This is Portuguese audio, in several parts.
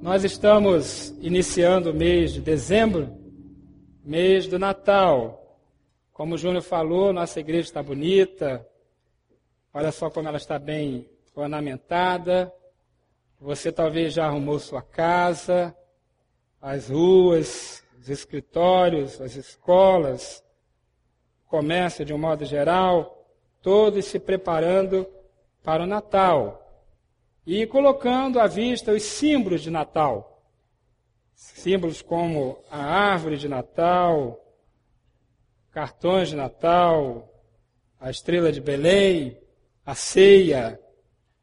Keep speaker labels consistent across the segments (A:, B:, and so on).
A: Nós estamos iniciando o mês de dezembro, mês do Natal. Como o Júnior falou, nossa igreja está bonita. Olha só como ela está bem ornamentada. Você talvez já arrumou sua casa, as ruas, os escritórios, as escolas, o comércio de um modo geral, todos se preparando para o Natal e colocando à vista os símbolos de Natal. Símbolos como a árvore de Natal, cartões de Natal, a estrela de Belém, a ceia,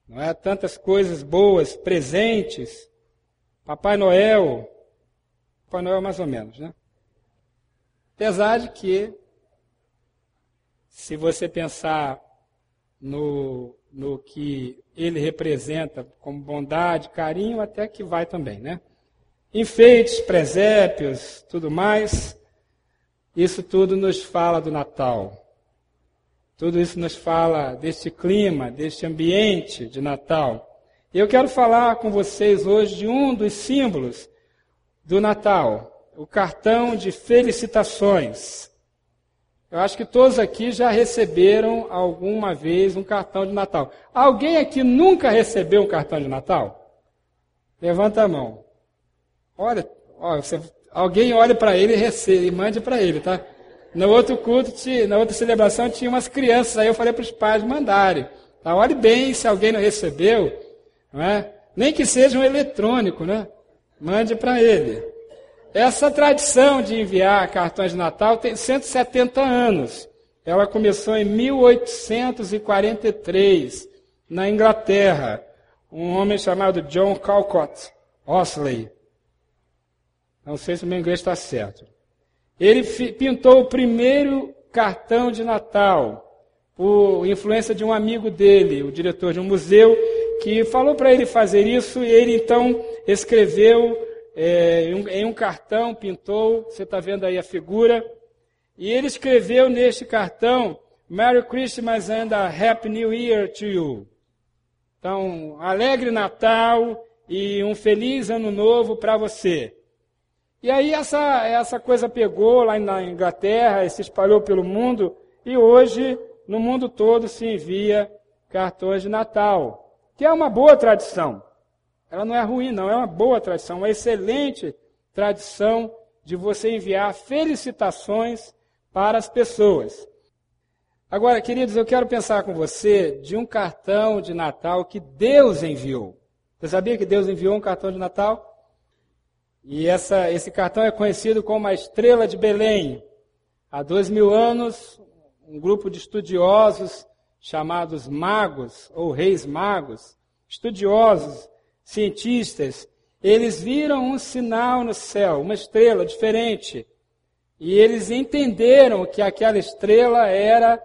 A: não é? Tantas coisas boas, presentes. Papai Noel, Papai Noel mais ou menos, né? Apesar de que, se você pensar no, no que ele representa como bondade, carinho, até que vai também, né? Enfeites, presépios, tudo mais, isso tudo nos fala do Natal. Tudo isso nos fala deste clima, deste ambiente de Natal. Eu quero falar com vocês hoje de um dos símbolos do Natal, o cartão de felicitações. Eu acho que todos aqui já receberam alguma vez um cartão de Natal. Alguém aqui nunca recebeu um cartão de Natal? Levanta a mão. Olha, olha você, alguém olhe para ele e, recebe, e mande para ele, tá? No outro culto, na outra celebração, tinha umas crianças, aí eu falei para os pais mandarem. Tá? Olhe bem se alguém não recebeu, não é? nem que seja um eletrônico, né? Mande para ele. Essa tradição de enviar cartões de Natal tem 170 anos. Ela começou em 1843, na Inglaterra. Um homem chamado John Calcott Osley. Não sei se o meu inglês está certo. Ele pintou o primeiro cartão de Natal, por influência de um amigo dele, o diretor de um museu, que falou para ele fazer isso e ele então escreveu é, em, um, em um cartão, pintou, você está vendo aí a figura, e ele escreveu neste cartão, Merry Christmas and a Happy New Year to you. Então, alegre Natal e um feliz ano novo para você. E aí essa, essa coisa pegou lá na Inglaterra e se espalhou pelo mundo, e hoje no mundo todo se envia cartões de Natal, que é uma boa tradição. Ela não é ruim, não, é uma boa tradição, uma excelente tradição de você enviar felicitações para as pessoas. Agora, queridos, eu quero pensar com você de um cartão de Natal que Deus enviou. Você sabia que Deus enviou um cartão de Natal? E essa, esse cartão é conhecido como a Estrela de Belém. Há dois mil anos, um grupo de estudiosos chamados magos, ou reis magos, estudiosos, cientistas, eles viram um sinal no céu, uma estrela diferente. E eles entenderam que aquela estrela era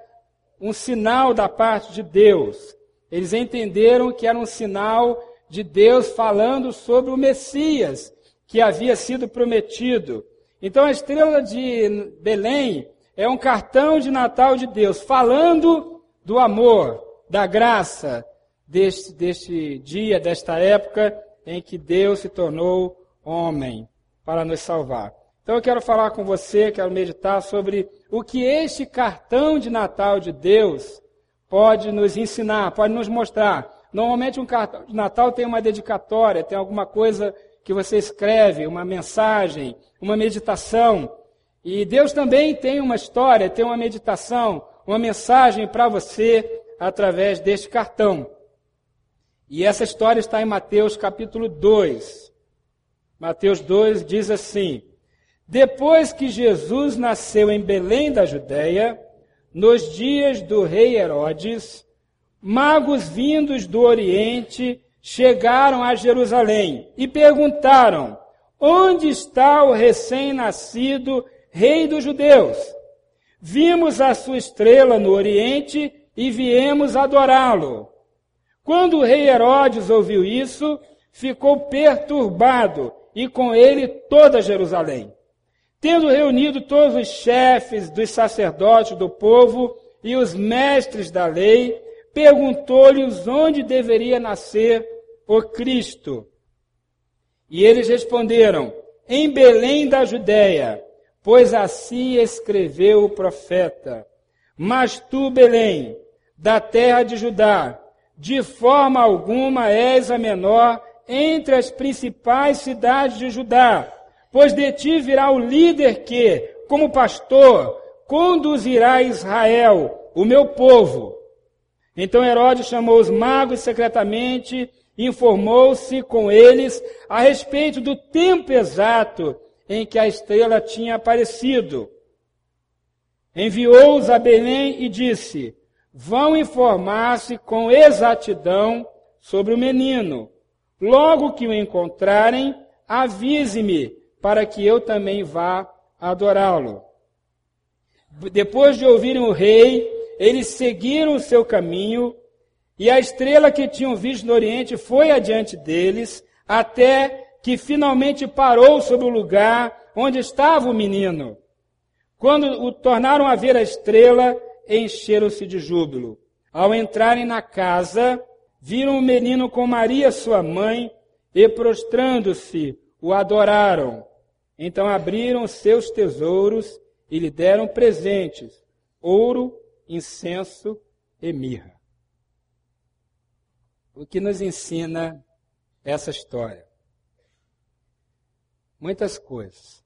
A: um sinal da parte de Deus. Eles entenderam que era um sinal de Deus falando sobre o Messias que havia sido prometido. Então a estrela de Belém é um cartão de Natal de Deus, falando do amor, da graça, deste, deste dia, desta época em que Deus se tornou homem para nos salvar. Então eu quero falar com você, quero meditar sobre o que este cartão de Natal de Deus pode nos ensinar, pode nos mostrar. Normalmente um cartão de Natal tem uma dedicatória, tem alguma coisa que você escreve, uma mensagem, uma meditação. E Deus também tem uma história, tem uma meditação, uma mensagem para você através deste cartão. E essa história está em Mateus capítulo 2. Mateus 2 diz assim: Depois que Jesus nasceu em Belém da Judéia, nos dias do rei Herodes, magos vindos do Oriente chegaram a Jerusalém e perguntaram: Onde está o recém-nascido rei dos judeus? Vimos a sua estrela no Oriente e viemos adorá-lo. Quando o rei Herodes ouviu isso, ficou perturbado e com ele toda Jerusalém. Tendo reunido todos os chefes dos sacerdotes do povo e os mestres da lei, perguntou-lhes onde deveria nascer o Cristo. E eles responderam: Em Belém da Judéia, pois assim escreveu o profeta. Mas tu, Belém, da terra de Judá, de forma alguma és a menor entre as principais cidades de Judá, pois de ti virá o líder que, como pastor, conduzirá Israel, o meu povo. Então Herodes chamou os magos secretamente informou-se com eles a respeito do tempo exato em que a estrela tinha aparecido. Enviou-os a Belém e disse: Vão informar-se com exatidão sobre o menino. Logo que o encontrarem, avise-me, para que eu também vá adorá-lo. Depois de ouvirem o rei, eles seguiram o seu caminho e a estrela que tinham visto no Oriente foi adiante deles, até que finalmente parou sobre o lugar onde estava o menino. Quando o tornaram a ver a estrela, encheram-se de júbilo. Ao entrarem na casa, viram o menino com Maria, sua mãe, e prostrando-se, o adoraram. Então abriram seus tesouros e lhe deram presentes: ouro, incenso e mirra o que nos ensina essa história? Muitas coisas.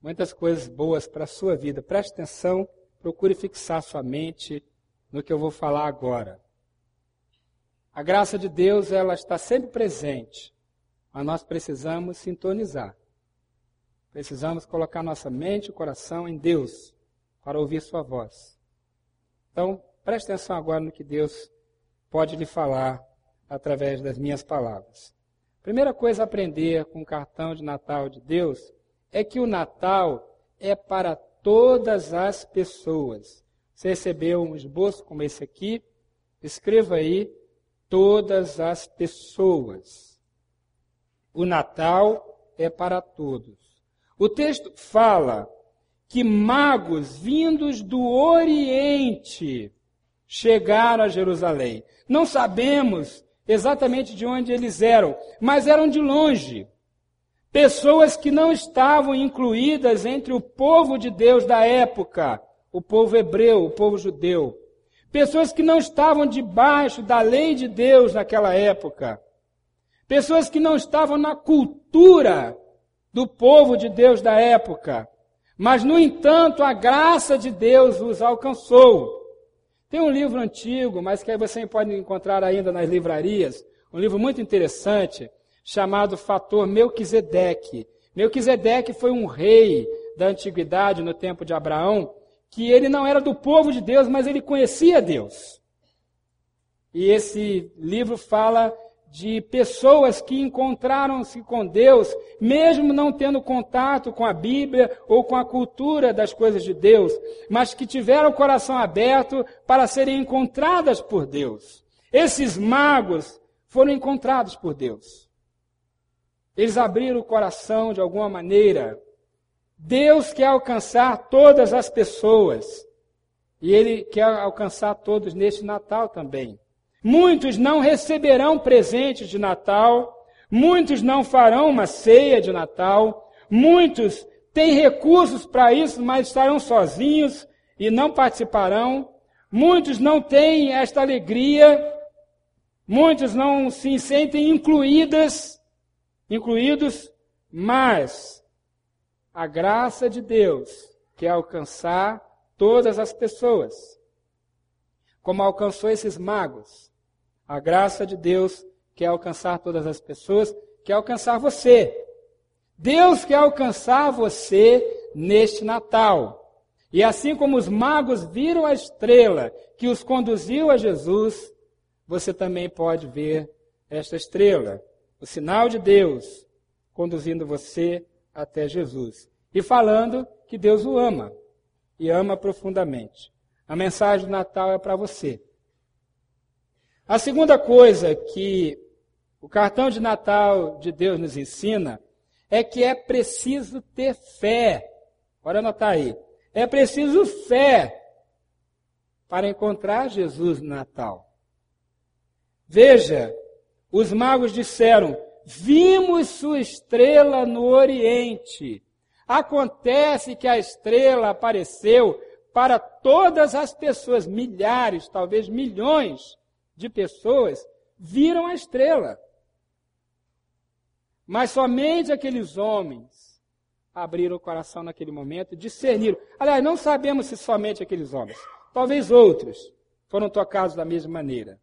A: Muitas coisas boas para a sua vida. Preste atenção, procure fixar sua mente no que eu vou falar agora. A graça de Deus, ela está sempre presente, mas nós precisamos sintonizar. Precisamos colocar nossa mente e coração em Deus para ouvir sua voz. Então, preste atenção agora no que Deus pode lhe falar através das minhas palavras. Primeira coisa a aprender com o cartão de Natal de Deus é que o Natal é para todas as pessoas. Você recebeu um esboço como esse aqui? Escreva aí todas as pessoas. O Natal é para todos. O texto fala que magos vindos do Oriente chegaram a Jerusalém. Não sabemos exatamente de onde eles eram, mas eram de longe. Pessoas que não estavam incluídas entre o povo de Deus da época, o povo hebreu, o povo judeu. Pessoas que não estavam debaixo da lei de Deus naquela época. Pessoas que não estavam na cultura do povo de Deus da época. Mas, no entanto, a graça de Deus os alcançou. Tem um livro antigo, mas que você pode encontrar ainda nas livrarias, um livro muito interessante, chamado Fator Melquisedeque. Melquisedeque foi um rei da antiguidade, no tempo de Abraão, que ele não era do povo de Deus, mas ele conhecia Deus. E esse livro fala de pessoas que encontraram-se com Deus, mesmo não tendo contato com a Bíblia ou com a cultura das coisas de Deus, mas que tiveram o coração aberto para serem encontradas por Deus. Esses magos foram encontrados por Deus. Eles abriram o coração de alguma maneira. Deus quer alcançar todas as pessoas. E Ele quer alcançar todos neste Natal também. Muitos não receberão presentes de Natal, muitos não farão uma ceia de Natal, muitos têm recursos para isso, mas estarão sozinhos e não participarão. Muitos não têm esta alegria, muitos não se sentem incluídas, incluídos, mas a graça de Deus quer alcançar todas as pessoas, como alcançou esses magos. A graça de Deus quer alcançar todas as pessoas, quer alcançar você. Deus quer alcançar você neste Natal. E assim como os magos viram a estrela que os conduziu a Jesus, você também pode ver esta estrela, o sinal de Deus conduzindo você até Jesus. E falando que Deus o ama e ama profundamente. A mensagem do Natal é para você. A segunda coisa que o cartão de Natal de Deus nos ensina é que é preciso ter fé. Pode anotar aí. É preciso fé para encontrar Jesus no Natal. Veja, os magos disseram: vimos sua estrela no Oriente. Acontece que a estrela apareceu para todas as pessoas, milhares, talvez milhões de pessoas, viram a estrela. Mas somente aqueles homens abriram o coração naquele momento e discerniram. Aliás, não sabemos se somente aqueles homens, talvez outros foram tocados da mesma maneira.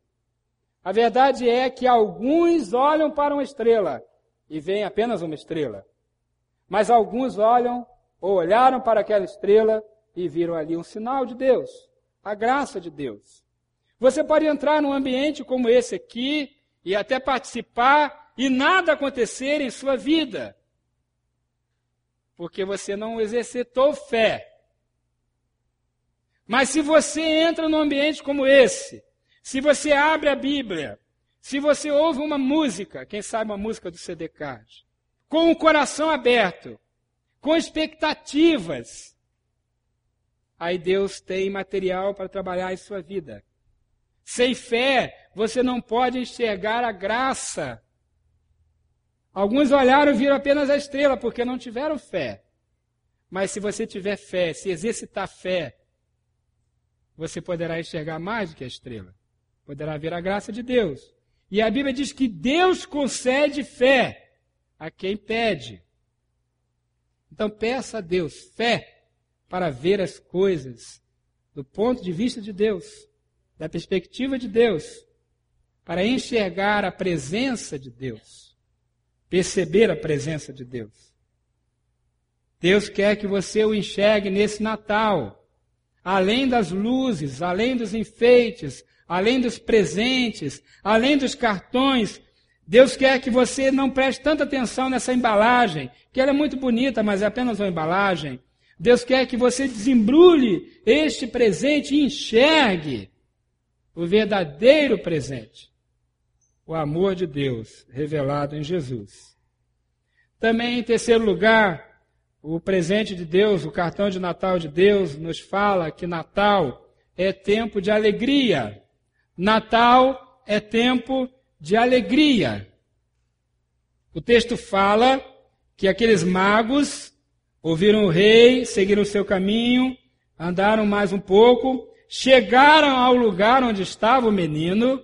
A: A verdade é que alguns olham para uma estrela e veem apenas uma estrela. Mas alguns olham ou olharam para aquela estrela e viram ali um sinal de Deus, a graça de Deus. Você pode entrar num ambiente como esse aqui e até participar e nada acontecer em sua vida, porque você não exercitou fé. Mas se você entra num ambiente como esse, se você abre a Bíblia, se você ouve uma música, quem sabe uma música do CD Card, com o coração aberto, com expectativas, aí Deus tem material para trabalhar em sua vida. Sem fé, você não pode enxergar a graça. Alguns olharam e viram apenas a estrela porque não tiveram fé. Mas se você tiver fé, se exercitar fé, você poderá enxergar mais do que a estrela. Poderá ver a graça de Deus. E a Bíblia diz que Deus concede fé a quem pede. Então peça a Deus fé para ver as coisas do ponto de vista de Deus da perspectiva de Deus, para enxergar a presença de Deus, perceber a presença de Deus. Deus quer que você o enxergue nesse Natal, além das luzes, além dos enfeites, além dos presentes, além dos cartões. Deus quer que você não preste tanta atenção nessa embalagem, que ela é muito bonita, mas é apenas uma embalagem. Deus quer que você desembrulhe este presente e enxergue o verdadeiro presente, o amor de Deus revelado em Jesus. Também, em terceiro lugar, o presente de Deus, o cartão de Natal de Deus, nos fala que Natal é tempo de alegria. Natal é tempo de alegria. O texto fala que aqueles magos ouviram o rei, seguiram o seu caminho, andaram mais um pouco chegaram ao lugar onde estava o menino,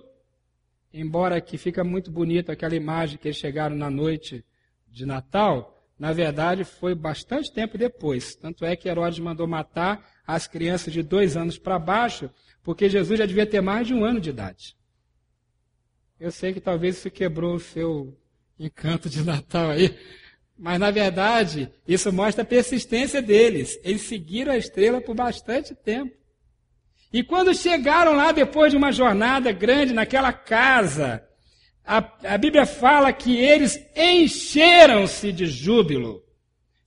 A: embora que fica muito bonito aquela imagem que eles chegaram na noite de Natal, na verdade foi bastante tempo depois. Tanto é que Herodes mandou matar as crianças de dois anos para baixo, porque Jesus já devia ter mais de um ano de idade. Eu sei que talvez isso quebrou o seu encanto de Natal aí, mas na verdade isso mostra a persistência deles. Eles seguiram a estrela por bastante tempo. E quando chegaram lá, depois de uma jornada grande naquela casa, a, a Bíblia fala que eles encheram-se de júbilo,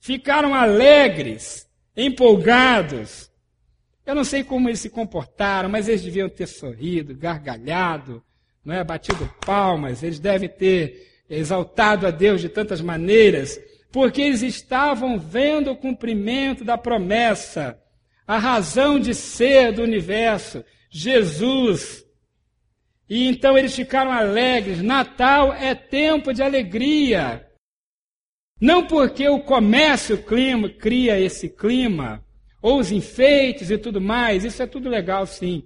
A: ficaram alegres, empolgados. Eu não sei como eles se comportaram, mas eles deviam ter sorrido, gargalhado, não é? batido palmas, eles devem ter exaltado a Deus de tantas maneiras, porque eles estavam vendo o cumprimento da promessa a razão de ser do universo, Jesus. E então eles ficaram alegres. Natal é tempo de alegria. Não porque o comércio clima, cria esse clima, ou os enfeites e tudo mais, isso é tudo legal sim.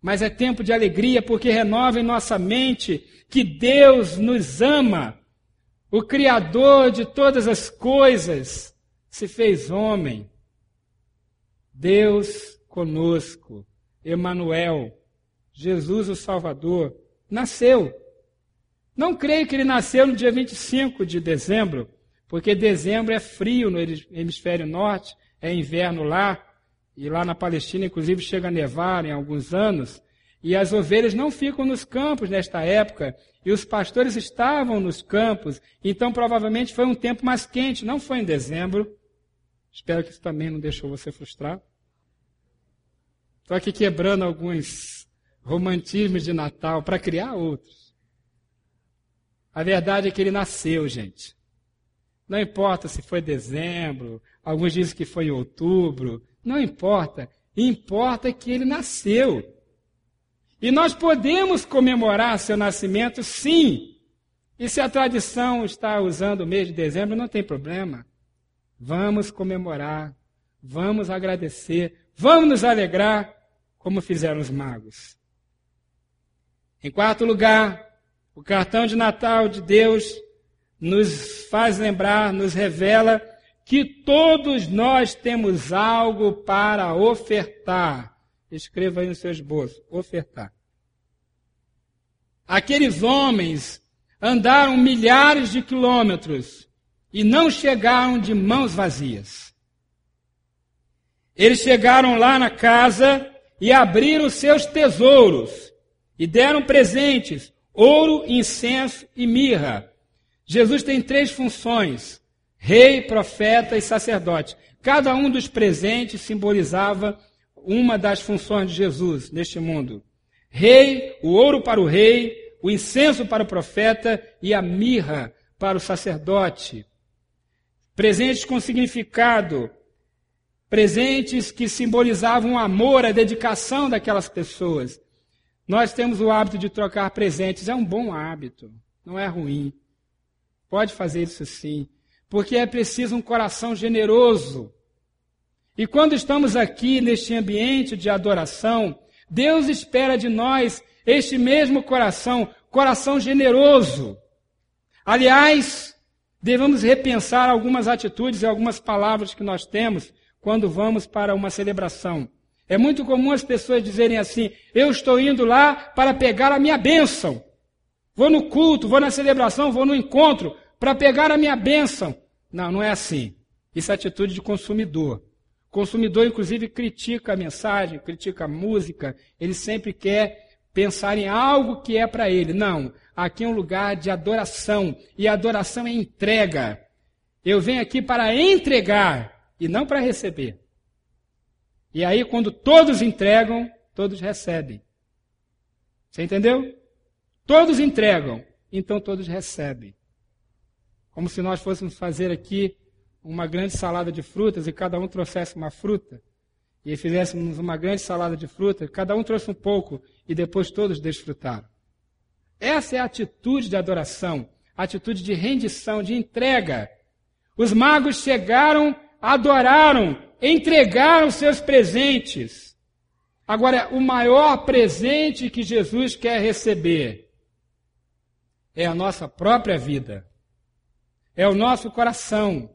A: Mas é tempo de alegria porque renova em nossa mente que Deus nos ama. O Criador de todas as coisas se fez homem Deus conosco, Emanuel, Jesus o Salvador, nasceu. Não creio que ele nasceu no dia 25 de dezembro, porque dezembro é frio no hemisfério norte, é inverno lá, e lá na Palestina, inclusive, chega a nevar em alguns anos, e as ovelhas não ficam nos campos nesta época, e os pastores estavam nos campos, então provavelmente foi um tempo mais quente, não foi em dezembro, Espero que isso também não deixou você frustrado. Estou aqui quebrando alguns romantismos de Natal para criar outros. A verdade é que ele nasceu, gente. Não importa se foi dezembro, alguns dizem que foi em outubro, não importa. Importa que ele nasceu. E nós podemos comemorar seu nascimento, sim, E se a tradição está usando o mês de dezembro, não tem problema. Vamos comemorar, vamos agradecer, vamos nos alegrar, como fizeram os magos. Em quarto lugar, o cartão de Natal de Deus nos faz lembrar, nos revela que todos nós temos algo para ofertar. Escreva aí no seu esboço: ofertar. Aqueles homens andaram milhares de quilômetros e não chegaram de mãos vazias. Eles chegaram lá na casa e abriram seus tesouros e deram presentes: ouro, incenso e mirra. Jesus tem três funções: rei, profeta e sacerdote. Cada um dos presentes simbolizava uma das funções de Jesus neste mundo. Rei, o ouro para o rei, o incenso para o profeta e a mirra para o sacerdote. Presentes com significado, presentes que simbolizavam o amor, a dedicação daquelas pessoas. Nós temos o hábito de trocar presentes, é um bom hábito, não é ruim. Pode fazer isso sim, porque é preciso um coração generoso. E quando estamos aqui neste ambiente de adoração, Deus espera de nós este mesmo coração, coração generoso. Aliás, devemos repensar algumas atitudes e algumas palavras que nós temos quando vamos para uma celebração. É muito comum as pessoas dizerem assim: eu estou indo lá para pegar a minha bênção. Vou no culto, vou na celebração, vou no encontro para pegar a minha bênção. Não, não é assim. Isso é atitude de consumidor. O consumidor, inclusive, critica a mensagem, critica a música, ele sempre quer pensar em algo que é para ele. Não, aqui é um lugar de adoração, e adoração é entrega. Eu venho aqui para entregar e não para receber. E aí, quando todos entregam, todos recebem. Você entendeu? Todos entregam, então todos recebem. Como se nós fôssemos fazer aqui uma grande salada de frutas e cada um trouxesse uma fruta. E fizéssemos uma grande salada de frutas, cada um trouxe um pouco e depois todos desfrutaram. Essa é a atitude de adoração, a atitude de rendição, de entrega. Os magos chegaram, adoraram, entregaram seus presentes. Agora, o maior presente que Jesus quer receber é a nossa própria vida, é o nosso coração.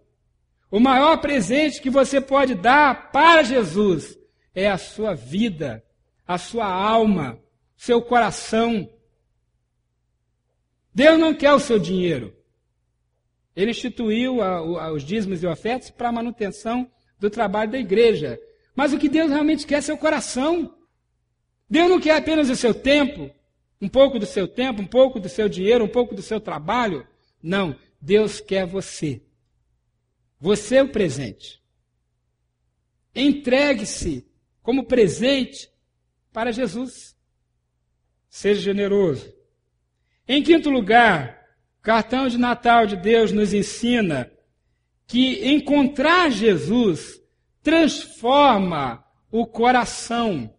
A: O maior presente que você pode dar para Jesus é a sua vida, a sua alma, seu coração. Deus não quer o seu dinheiro. Ele instituiu a, a, os dízimos e ofertas para a manutenção do trabalho da igreja. Mas o que Deus realmente quer é seu coração. Deus não quer apenas o seu tempo, um pouco do seu tempo, um pouco do seu dinheiro, um pouco do seu trabalho. Não, Deus quer você. Você é o presente. Entregue-se como presente para Jesus. Seja generoso. Em quinto lugar, o cartão de Natal de Deus nos ensina que encontrar Jesus transforma o coração.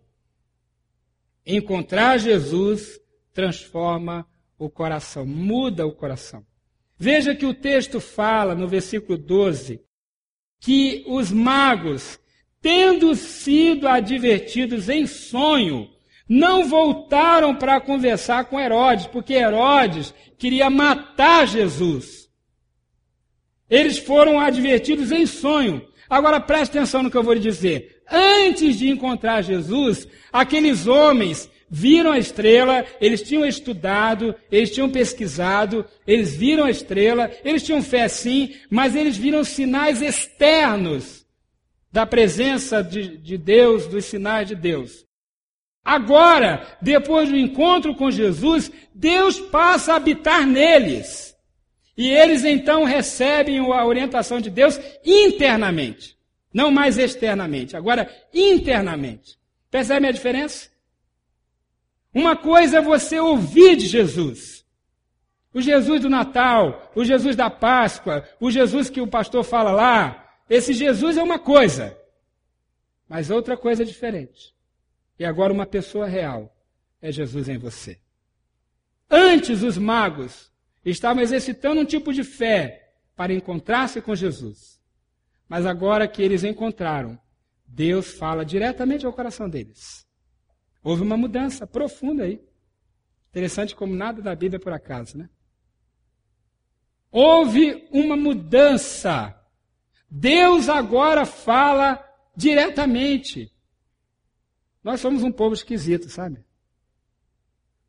A: Encontrar Jesus transforma o coração, muda o coração. Veja que o texto fala no versículo 12 que os magos, tendo sido advertidos em sonho, não voltaram para conversar com Herodes, porque Herodes queria matar Jesus. Eles foram advertidos em sonho. Agora preste atenção no que eu vou lhe dizer. Antes de encontrar Jesus, aqueles homens viram a estrela, eles tinham estudado, eles tinham pesquisado, eles viram a estrela, eles tinham fé sim, mas eles viram sinais externos da presença de, de Deus, dos sinais de Deus. Agora, depois do encontro com Jesus, Deus passa a habitar neles. E eles então recebem a orientação de Deus internamente, não mais externamente, agora internamente. Percebe a diferença? Uma coisa é você ouvir de Jesus. O Jesus do Natal, o Jesus da Páscoa, o Jesus que o pastor fala lá, esse Jesus é uma coisa, mas outra coisa é diferente. E agora uma pessoa real é Jesus em você. Antes os magos estavam exercitando um tipo de fé para encontrar-se com Jesus. Mas agora que eles encontraram, Deus fala diretamente ao coração deles. Houve uma mudança profunda aí. Interessante como nada da Bíblia é por acaso, né? Houve uma mudança. Deus agora fala diretamente. Nós somos um povo esquisito, sabe?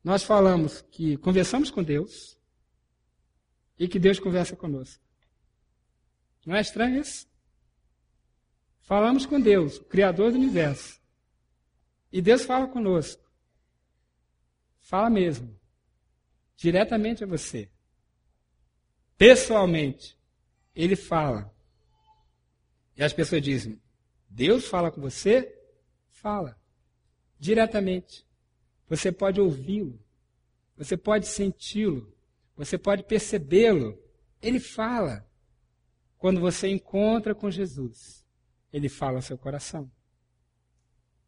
A: Nós falamos que conversamos com Deus e que Deus conversa conosco. Não é estranho isso? Falamos com Deus, o Criador do universo. E Deus fala conosco. Fala mesmo. Diretamente a você. Pessoalmente. Ele fala. E as pessoas dizem: Deus fala com você? Fala. Diretamente. Você pode ouvi-lo. Você pode senti-lo. Você pode percebê-lo. Ele fala. Quando você encontra com Jesus, ele fala ao seu coração.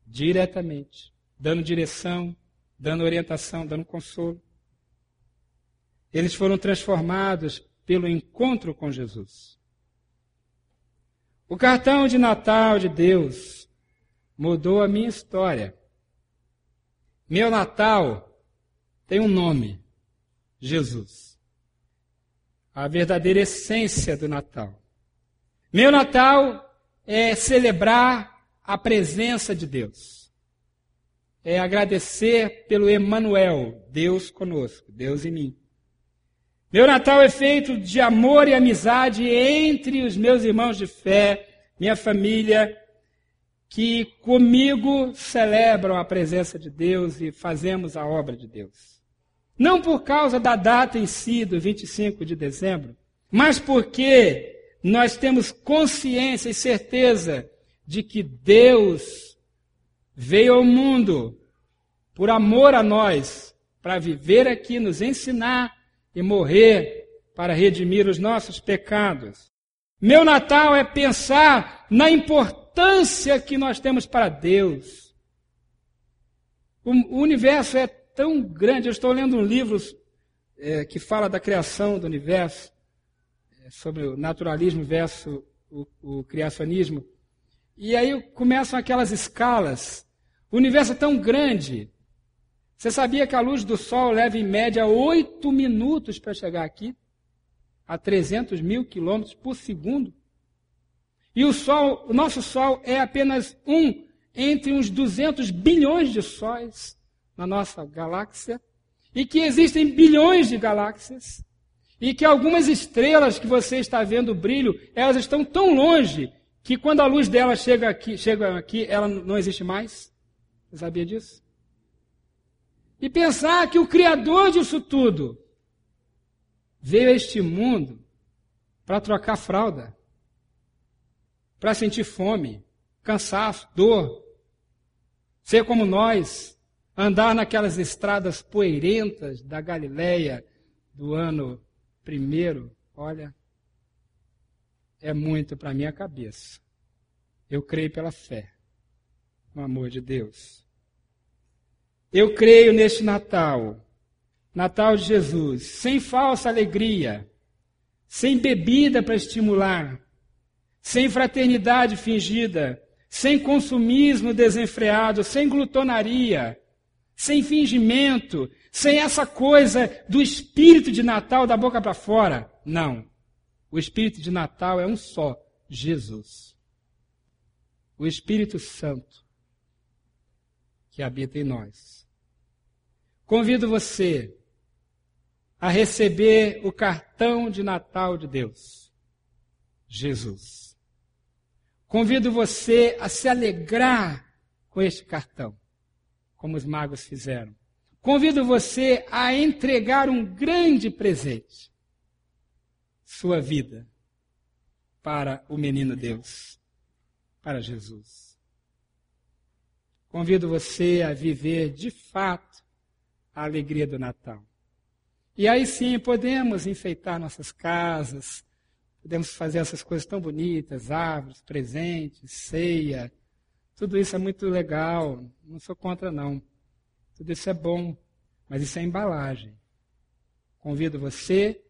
A: Diretamente. Dando direção, dando orientação, dando consolo. Eles foram transformados pelo encontro com Jesus. O cartão de Natal de Deus mudou a minha história. Meu Natal tem um nome: Jesus. A verdadeira essência do Natal. Meu Natal é celebrar a presença de Deus. É agradecer pelo Emanuel, Deus conosco, Deus em mim. Meu Natal é feito de amor e amizade entre os meus irmãos de fé, minha família, que comigo celebram a presença de Deus e fazemos a obra de Deus. Não por causa da data em si, do 25 de dezembro, mas porque nós temos consciência e certeza de que Deus veio ao mundo por amor a nós, para viver aqui, nos ensinar e morrer para redimir os nossos pecados. Meu Natal é pensar na importância que nós temos para Deus. O, universo é tão grande. Eu estou lendo um livro é, que fala da criação do universo, é, sobre o naturalismo versus o, o criacionismo. E aí começam aquelas escalas. O universo é tão grande você sabia que a luz do Sol leva em média oito minutos para chegar aqui? A 300 mil quilômetros por segundo? E o Sol, o nosso Sol é apenas um entre uns 200 bilhões de sóis na nossa galáxia, e que existem bilhões de galáxias, e que algumas estrelas que você está vendo o brilho, elas estão tão longe que quando a luz dela chega aqui, chega aqui, ela não existe mais. Você sabia disso? E pensar que o Criador disso tudo veio a este mundo para trocar fralda, para sentir fome, cansaço, dor, ser como nós, andar naquelas estradas poeirentas da Galileia do ano primeiro, olha, é muito para minha cabeça. Eu creio pela fé, no amor de Deus. Eu creio neste Natal, Natal de Jesus, sem falsa alegria, sem bebida para estimular, sem fraternidade fingida, sem consumismo desenfreado, sem glutonaria, sem fingimento, sem essa coisa do espírito de Natal da boca para fora. Não. O espírito de Natal é um só: Jesus. O Espírito Santo que habita em nós. Convido você a receber o cartão de Natal de Deus, Jesus. Convido você a se alegrar com este cartão, como os magos fizeram. Convido você a entregar um grande presente, sua vida, para o menino Deus, para Jesus. Convido você a viver de fato a alegria do Natal. E aí sim podemos enfeitar nossas casas, podemos fazer essas coisas tão bonitas, árvores, presentes, ceia. Tudo isso é muito legal, não sou contra não. Tudo isso é bom, mas isso é embalagem. convido você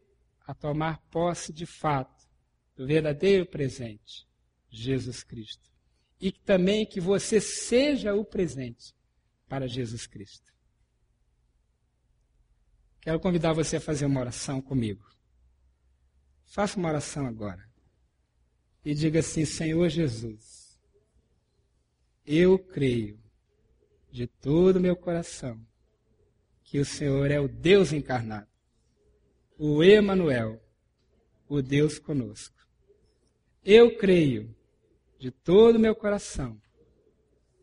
A: a tomar posse de fato do verdadeiro presente, Jesus Cristo. E também que você seja o presente para Jesus Cristo. Quero convidar você a fazer uma oração comigo. Faça uma oração agora. E diga assim: Senhor Jesus, eu creio de todo o meu coração que o Senhor é o Deus encarnado, o Emanuel, o Deus conosco. Eu creio de todo o meu coração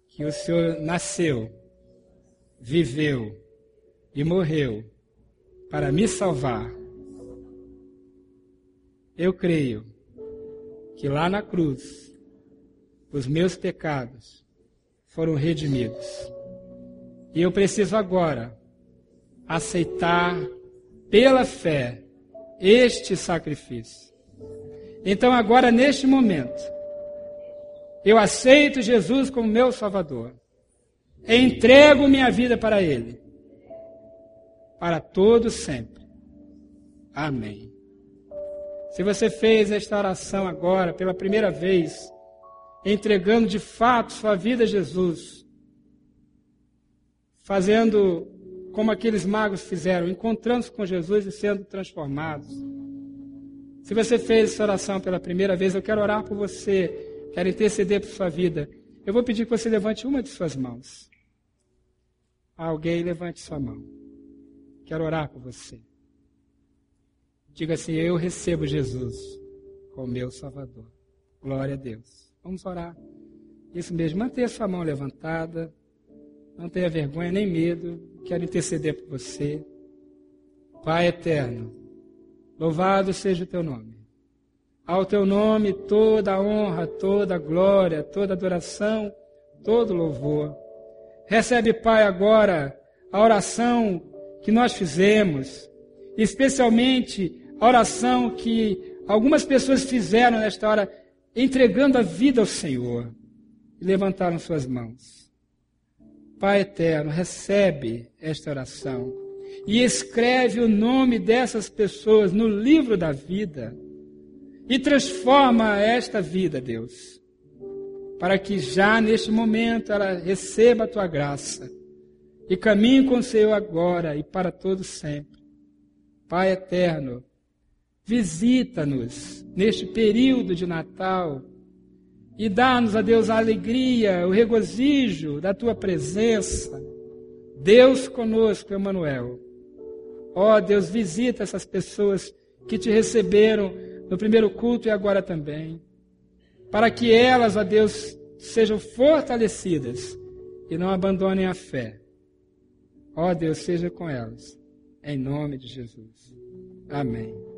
A: que o Senhor nasceu, viveu e morreu para me salvar. Eu creio que lá na cruz os meus pecados foram redimidos. E eu preciso agora aceitar pela fé este sacrifício. Então, agora, neste momento, eu aceito Jesus como meu Salvador. Entrego minha vida para Ele. Para todos sempre. Amém. Se você fez esta oração agora, pela primeira vez, entregando de fato sua vida a Jesus, fazendo como aqueles magos fizeram, encontrando-se com Jesus e sendo transformados. Se você fez essa oração pela primeira vez, eu quero orar por você, quero interceder por sua vida. Eu vou pedir que você levante uma de suas mãos. Alguém levante sua mão. Quero orar por você. Diga assim: Eu recebo Jesus como meu Salvador. Glória a Deus. Vamos orar. Isso mesmo. Mantenha sua mão levantada. Não tenha vergonha nem medo. Quero interceder por você. Pai eterno, louvado seja o teu nome. Ao teu nome toda a honra, toda a glória, toda a adoração, todo louvor. Recebe, Pai, agora a oração que nós fizemos, especialmente a oração que algumas pessoas fizeram nesta hora, entregando a vida ao Senhor e levantaram suas mãos. Pai eterno, recebe esta oração e escreve o nome dessas pessoas no livro da vida e transforma esta vida, Deus, para que já neste momento ela receba a tua graça e caminhe com o Senhor agora e para todo sempre. Pai eterno, Visita-nos neste período de Natal e dá-nos, a Deus, a alegria, o regozijo da tua presença. Deus conosco, Emanuel. Ó oh, Deus, visita essas pessoas que te receberam no primeiro culto e agora também, para que elas, ó Deus, sejam fortalecidas e não abandonem a fé. Ó Deus, seja com elas, em nome de Jesus. Amém.